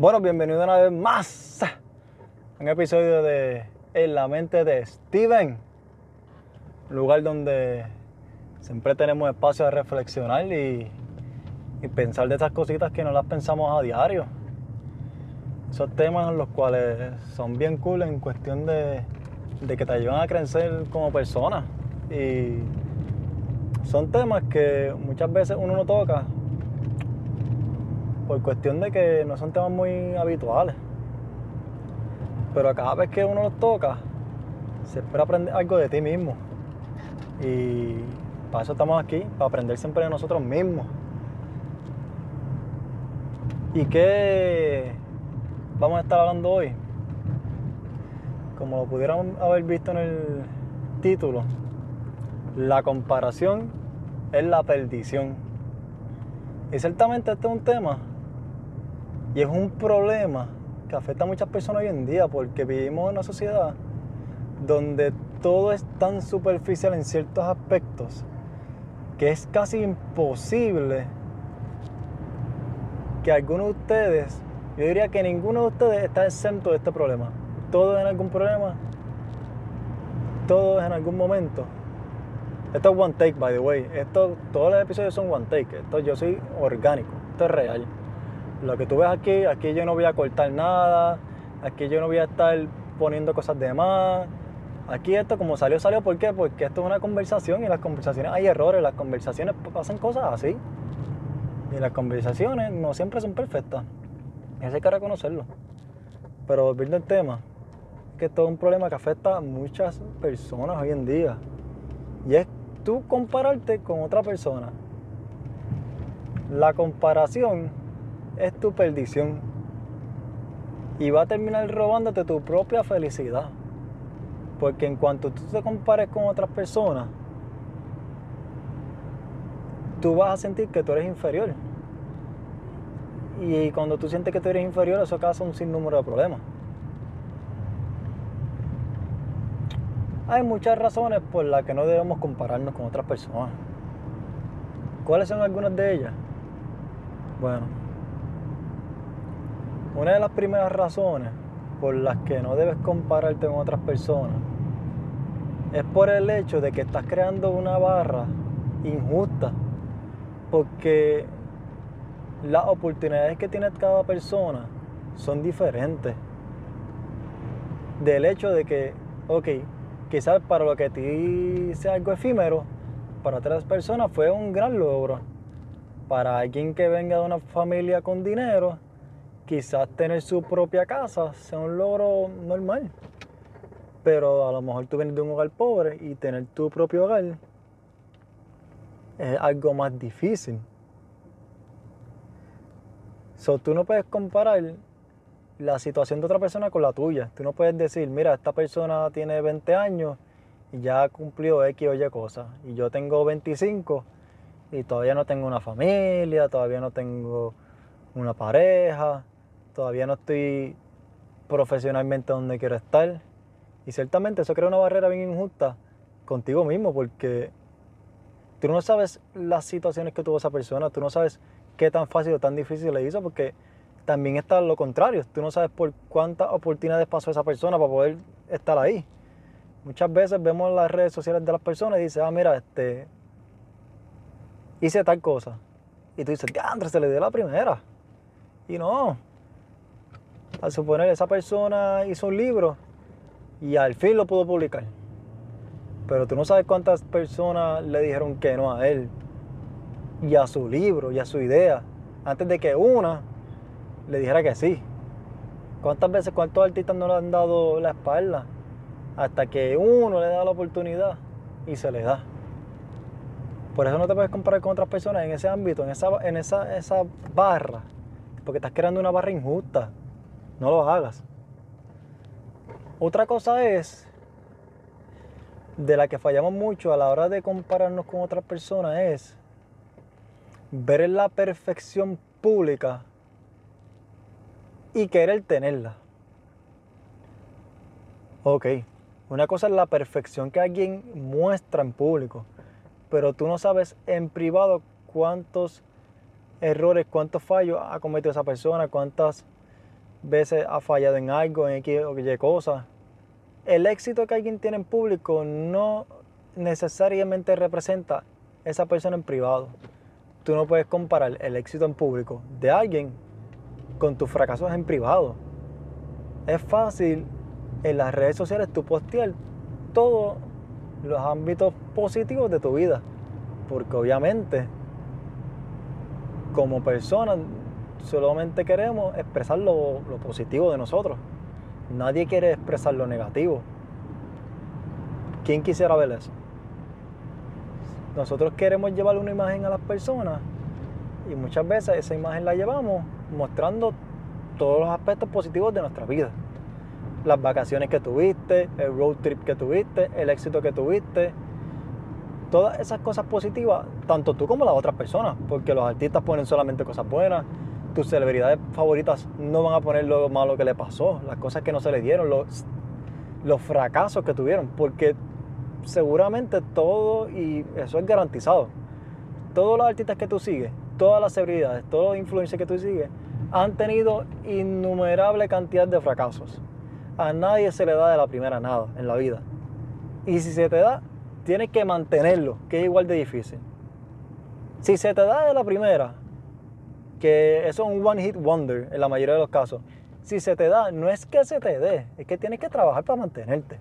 Bueno, bienvenido una vez más a un episodio de En la mente de Steven, lugar donde siempre tenemos espacio de reflexionar y, pensar de esas cositas que no las pensamos a diario. Esos temas los cuales son bien cool en cuestión de, de que te ayudan a crecer como persona. Y son temas que muchas veces uno no toca por cuestión de que no son temas muy habituales. Pero cada vez que uno los toca, se espera aprender algo de ti mismo. Y para eso estamos aquí, para aprender siempre de nosotros mismos. ¿Y qué vamos a estar hablando hoy? Como lo pudieron haber visto en el título, la comparación es la perdición. Y ciertamente este es un tema y es un problema que afecta a muchas personas hoy en día porque vivimos en una sociedad donde todo es tan superficial en ciertos aspectos que es casi imposible que alguno de ustedes, yo diría que ninguno de ustedes está exento de este problema. Todos en algún problema, todos en algún momento. Esto es one take, by the way. Esto, todos los episodios son one take. Esto yo soy orgánico. Esto es real. Lo que tú ves aquí, aquí yo no voy a cortar nada. Aquí yo no voy a estar poniendo cosas de más. Aquí esto como salió, salió. ¿Por qué? Porque esto es una conversación y en las conversaciones hay errores. Las conversaciones pasan cosas así. Y las conversaciones no siempre son perfectas. Eso hay que reconocerlo. Pero volviendo al tema, que esto es un problema que afecta a muchas personas hoy en día. Y es tú compararte con otra persona. La comparación es tu perdición. Y va a terminar robándote tu propia felicidad. Porque en cuanto tú te compares con otras personas, tú vas a sentir que tú eres inferior. Y cuando tú sientes que tú eres inferior, eso causa un sinnúmero de problemas. Hay muchas razones por las que no debemos compararnos con otras personas. ¿Cuáles son algunas de ellas? Bueno, una de las primeras razones por las que no debes compararte con otras personas es por el hecho de que estás creando una barra injusta. Porque las oportunidades que tiene cada persona son diferentes. Del hecho de que, ok, quizás para lo que a ti sea algo efímero, para otras personas fue un gran logro. Para alguien que venga de una familia con dinero, quizás tener su propia casa sea un logro normal. Pero a lo mejor tú vienes de un hogar pobre y tener tu propio hogar es algo más difícil. So, tú no puedes comparar la situación de otra persona con la tuya. Tú no puedes decir, mira, esta persona tiene 20 años y ya cumplió X o Y cosas. Y yo tengo 25 y todavía no tengo una familia, todavía no tengo una pareja, todavía no estoy profesionalmente donde quiero estar. Y ciertamente eso crea una barrera bien injusta contigo mismo porque tú no sabes las situaciones que tuvo esa persona, tú no sabes qué tan fácil o tan difícil le hizo porque también está lo contrario. Tú no sabes por cuántas oportunidades pasó esa persona para poder estar ahí. Muchas veces vemos las redes sociales de las personas y dices, ah, mira, este, hice tal cosa. Y tú dices, Andrés, se le dio la primera. Y no. Al suponer, esa persona hizo un libro y al fin lo pudo publicar. Pero tú no sabes cuántas personas le dijeron que no a él y a su libro y a su idea antes de que una le dijera que sí. ¿Cuántas veces, cuántos artistas no le han dado la espalda? Hasta que uno le da la oportunidad y se le da. Por eso no te puedes comparar con otras personas en ese ámbito, en esa, en esa, esa barra. Porque estás creando una barra injusta. No lo hagas. Otra cosa es de la que fallamos mucho a la hora de compararnos con otras personas es ver la perfección pública y querer tenerla. Ok, una cosa es la perfección que alguien muestra en público, pero tú no sabes en privado cuántos errores, cuántos fallos ha cometido esa persona, cuántas veces ha fallado en algo, en X o Y cosas. El éxito que alguien tiene en público no necesariamente representa esa persona en privado. Tú no puedes comparar el éxito en público de alguien con tus fracasos en privado. Es fácil en las redes sociales tú postear todos los ámbitos positivos de tu vida, porque obviamente como personas solamente queremos expresar lo, positivo de nosotros. Nadie quiere expresar lo negativo. ¿Quién quisiera ver eso? Nosotros queremos llevar una imagen a las personas y muchas veces esa imagen la llevamos mostrando todos los aspectos positivos de nuestra vida. Las vacaciones que tuviste, el road trip que tuviste, el éxito que tuviste, todas esas cosas positivas, tanto tú como las otras personas, porque los artistas ponen solamente cosas buenas, tus celebridades favoritas no van a poner lo malo que le pasó, las cosas que no se le dieron, los, los fracasos que tuvieron, porque seguramente todo, y eso es garantizado, todos los artistas que tú sigues, todas las celebridades, todos los influencers que tú sigues, han tenido innumerable cantidad de fracasos. A nadie se le da de la primera nada en la vida. Y si se te da, tienes que mantenerlo, que es igual de difícil. Si se te da de la primera, que eso es un one hit wonder en la mayoría de los casos, si se te da, no es que se te dé, es que tienes que trabajar para mantenerte.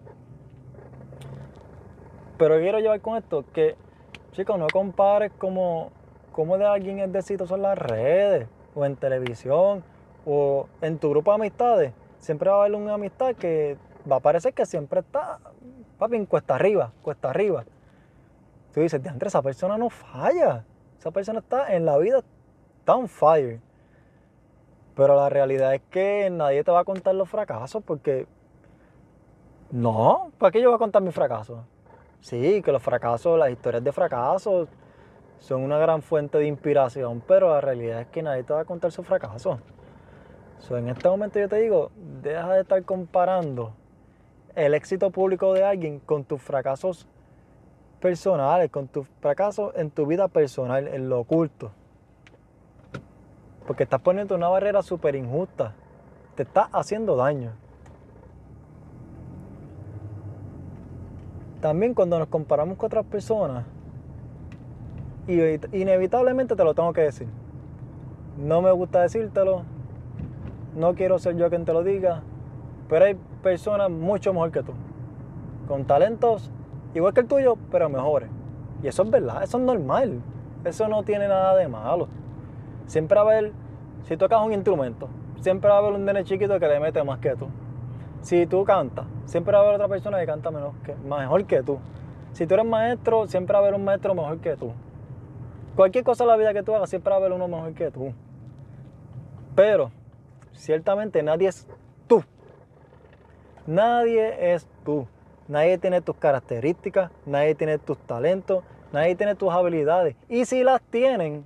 Pero quiero llevar con esto que, chicos, no compares como, como de alguien es de éxito en las redes, o en televisión, o en tu grupo de amistades. Siempre va a haber una amistad que va a parecer que siempre está, papi, cuesta arriba, cuesta arriba. Tú dices, de esa persona no falla. Esa persona está en la vida, está on fire. Pero la realidad es que nadie te va a contar los fracasos porque no, ¿para qué yo voy a contar mis fracasos? Sí, que los fracasos, las historias de fracasos son una gran fuente de inspiración, pero la realidad es que nadie te va a contar su fracaso. en este momento yo te digo, deja de estar comparando el éxito público de alguien con tus fracasos personales, con tus fracasos en tu vida personal, en lo oculto. Porque estás poniendo una barrera súper injusta. Te estás haciendo daño. También cuando nos comparamos con otras personas, inevitablemente te lo tengo que decir. No me gusta decírtelo, no quiero ser yo quien te lo diga, pero hay personas mucho mejor que tú, con talentos igual que el tuyo, pero mejores. Y eso es verdad, eso es normal, eso no tiene nada de malo. Siempre va a haber, si tocas un instrumento, siempre va a haber un nene chiquito que le mete más que tú. Si tú cantas, siempre va a haber otra persona que canta menos que, mejor que tú. Si tú eres maestro, siempre va a haber un maestro mejor que tú. Cualquier cosa en la vida que tú hagas, siempre va a haber uno mejor que tú. Pero, ciertamente nadie es tú. Nadie es tú. Nadie tiene tus características, nadie tiene tus talentos, nadie tiene tus habilidades. Y si las tienen,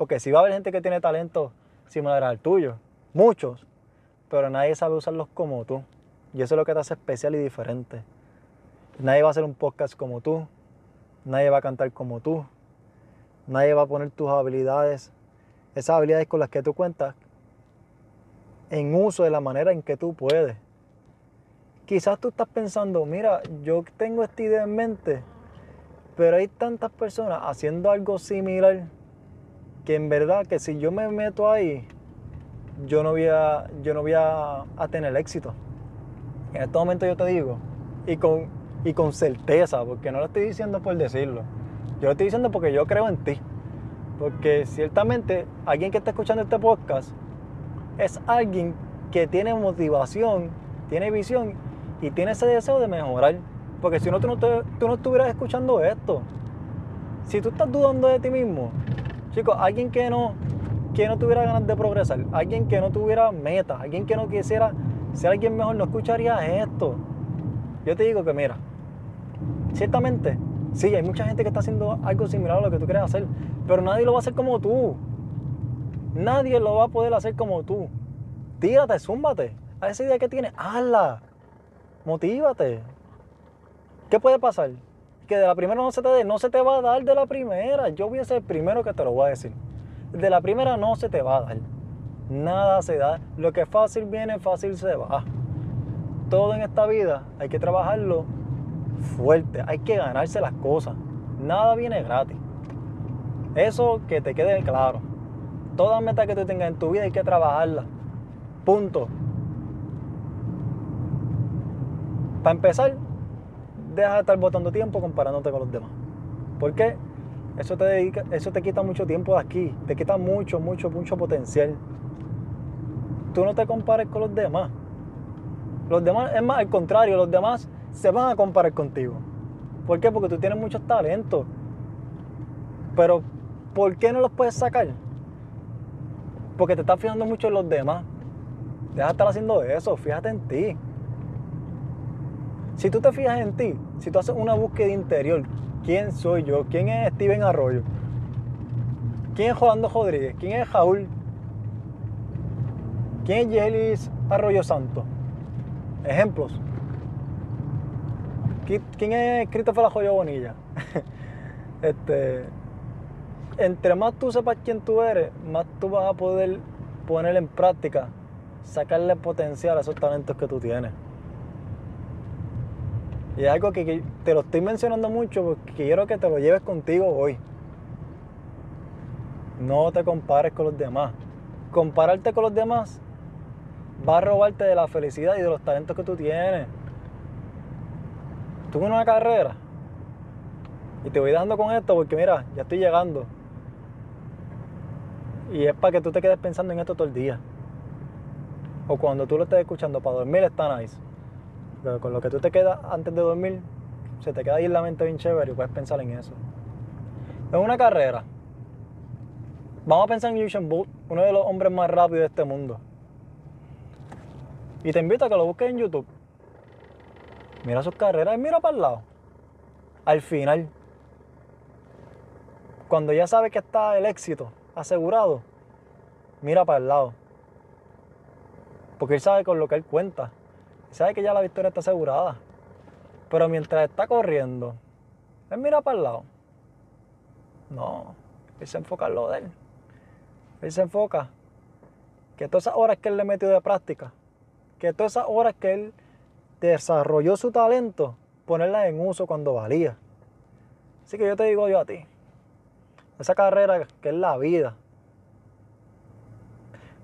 porque si va a haber gente que tiene talento similar al tuyo, muchos, pero nadie sabe usarlos como tú. Y eso es lo que te hace especial y diferente. Nadie va a hacer un podcast como tú, nadie va a cantar como tú, Nadie va a poner tus habilidades, esas habilidades con las que tú cuentas, en uso de la manera en que tú puedes. Quizás tú estás pensando, mira, yo tengo esta idea en mente, pero hay tantas personas haciendo algo similar que en verdad que si yo me meto ahí, yo no voy a, yo no voy a, tener éxito. En este momento yo te digo, y con, y con certeza, porque no lo estoy diciendo por decirlo, yo lo estoy diciendo porque yo creo en ti. Porque ciertamente alguien que está escuchando este podcast es alguien que tiene motivación, tiene visión y tiene ese deseo de mejorar. Porque si no, tú no, tú no estuvieras escuchando esto. Si tú estás dudando de ti mismo, chicos, alguien que no, que no tuviera ganas de progresar, alguien que no tuviera metas, alguien que no quisiera ser alguien mejor, no escucharía esto. Yo te digo que mira, ciertamente Sí, hay mucha gente que está haciendo algo similar a lo que tú quieres hacer, pero nadie lo va a hacer como tú. Nadie lo va a poder hacer como tú. Tírate, zúmbate. A esa idea que tienes, hazla. Motívate. ¿Qué puede pasar? Que de la primera no se te dé, no se te va a dar de la primera. Yo voy a ser el primero que te lo voy a decir. De la primera no se te va a dar. Nada se da. Lo que fácil viene, fácil se va. Todo en esta vida hay que trabajarlo fuerte. Hay que ganarse las cosas. Nada viene gratis. Eso que te quede claro. Toda meta que tú tengas en tu vida hay que trabajarla. Punto. Para empezar, deja de estar botando tiempo comparándote con los demás. ¿Por qué? Eso te, dedica, eso te quita mucho tiempo de aquí. Te quita mucho, mucho, mucho potencial. Tú no te compares con los demás. Los demás, es más, al contrario, los demás se van a comparar contigo. ¿Por qué? Porque tú tienes muchos talentos. Pero, ¿por qué no los puedes sacar? Porque te estás fijando mucho en los demás. Deja de estar haciendo eso, fíjate en ti. Si tú te fijas en ti, si tú haces una búsqueda interior, ¿quién soy yo? ¿Quién es Steven Arroyo? ¿Quién es Jolando Rodríguez? ¿Quién es Jaúl? ¿Quién es Yelis Arroyo Santo? Ejemplos. ¿Quién es Christopher Joya Bonilla? este, entre más tú sepas quién tú eres, más tú vas a poder poner en práctica, sacarle potencial a esos talentos que tú tienes. Y es algo que, te lo estoy mencionando mucho porque quiero que te lo lleves contigo hoy. No te compares con los demás. Compararte con los demás va a robarte de la felicidad y de los talentos que tú tienes. Tuve una carrera y te voy dando con esto porque mira, ya estoy llegando. Y es para que tú te quedes pensando en esto todo el día. O cuando tú lo estés escuchando para dormir está nice. Pero con lo que tú te quedas antes de dormir, se te queda ahí en la mente bien chévere y puedes pensar en eso. Es una carrera. Vamos a pensar en Usain Bolt, uno de los hombres más rápidos de este mundo. Y te invito a que lo busques en YouTube. Mira sus carreras y mira para el lado. Al final, cuando ya sabes que está el éxito asegurado, mira para el lado. Porque él sabe con lo que él cuenta sabe que ya la victoria está asegurada. Pero mientras está corriendo, él mira para el lado. No, él se enfoca en lo de él. Él se enfoca que todas esas horas que él le metió de práctica, que todas esas horas que él desarrolló su talento, ponerlas en uso cuando valía. Así que yo te digo yo a ti, esa carrera que es la vida,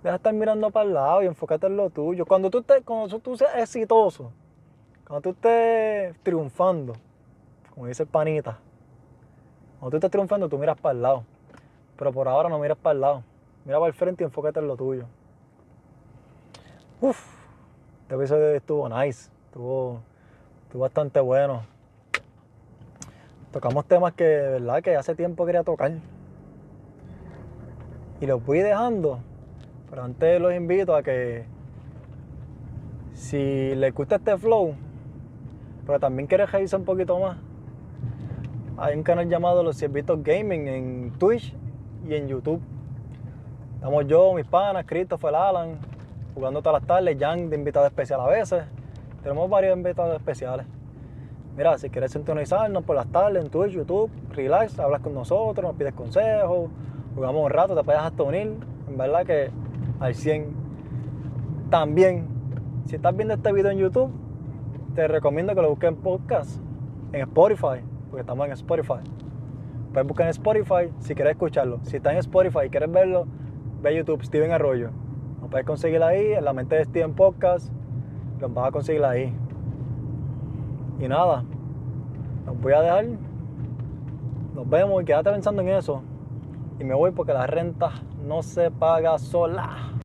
Deja de estar mirando para el lado y enfócate en lo tuyo. Cuando tú, te, cuando tú seas exitoso, cuando tú estés triunfando, como dice el panita, cuando tú estés triunfando, tú miras para el lado. Pero por ahora no miras para el lado. Mira para el frente y enfócate en lo tuyo. Uf, este episodio estuvo nice. Estuvo, estuvo bastante bueno. Tocamos temas que, verdad, que hace tiempo quería tocar. Y los voy dejando pero antes los invito a que si les gusta este flow, pero también quieres revisar un poquito más, hay un canal llamado Los Siervitos Gaming en Twitch y en YouTube. Estamos yo, mis panas, Christopher, Alan, jugando todas las tardes, Jan de invitado especial a veces. Tenemos varios invitados especiales. Mira, si quieres sintonizarnos por las tardes en Twitch, YouTube, relax, hablas con nosotros, nos pides consejos, jugamos un rato, te puedes hasta unir. En verdad que al 100. También, si estás viendo este video en YouTube, te recomiendo que lo busques en podcast, en Spotify, porque estamos en Spotify. Puedes buscar en Spotify si quieres escucharlo. Si estás en Spotify y quieres verlo, ve YouTube Steven Arroyo. Lo puedes conseguir ahí, en la mente de Steven Podcast. Lo vas a conseguir ahí. Y nada, los voy a dejar. Nos vemos y quédate pensando en eso. Y me voy porque la renta no se paga sola.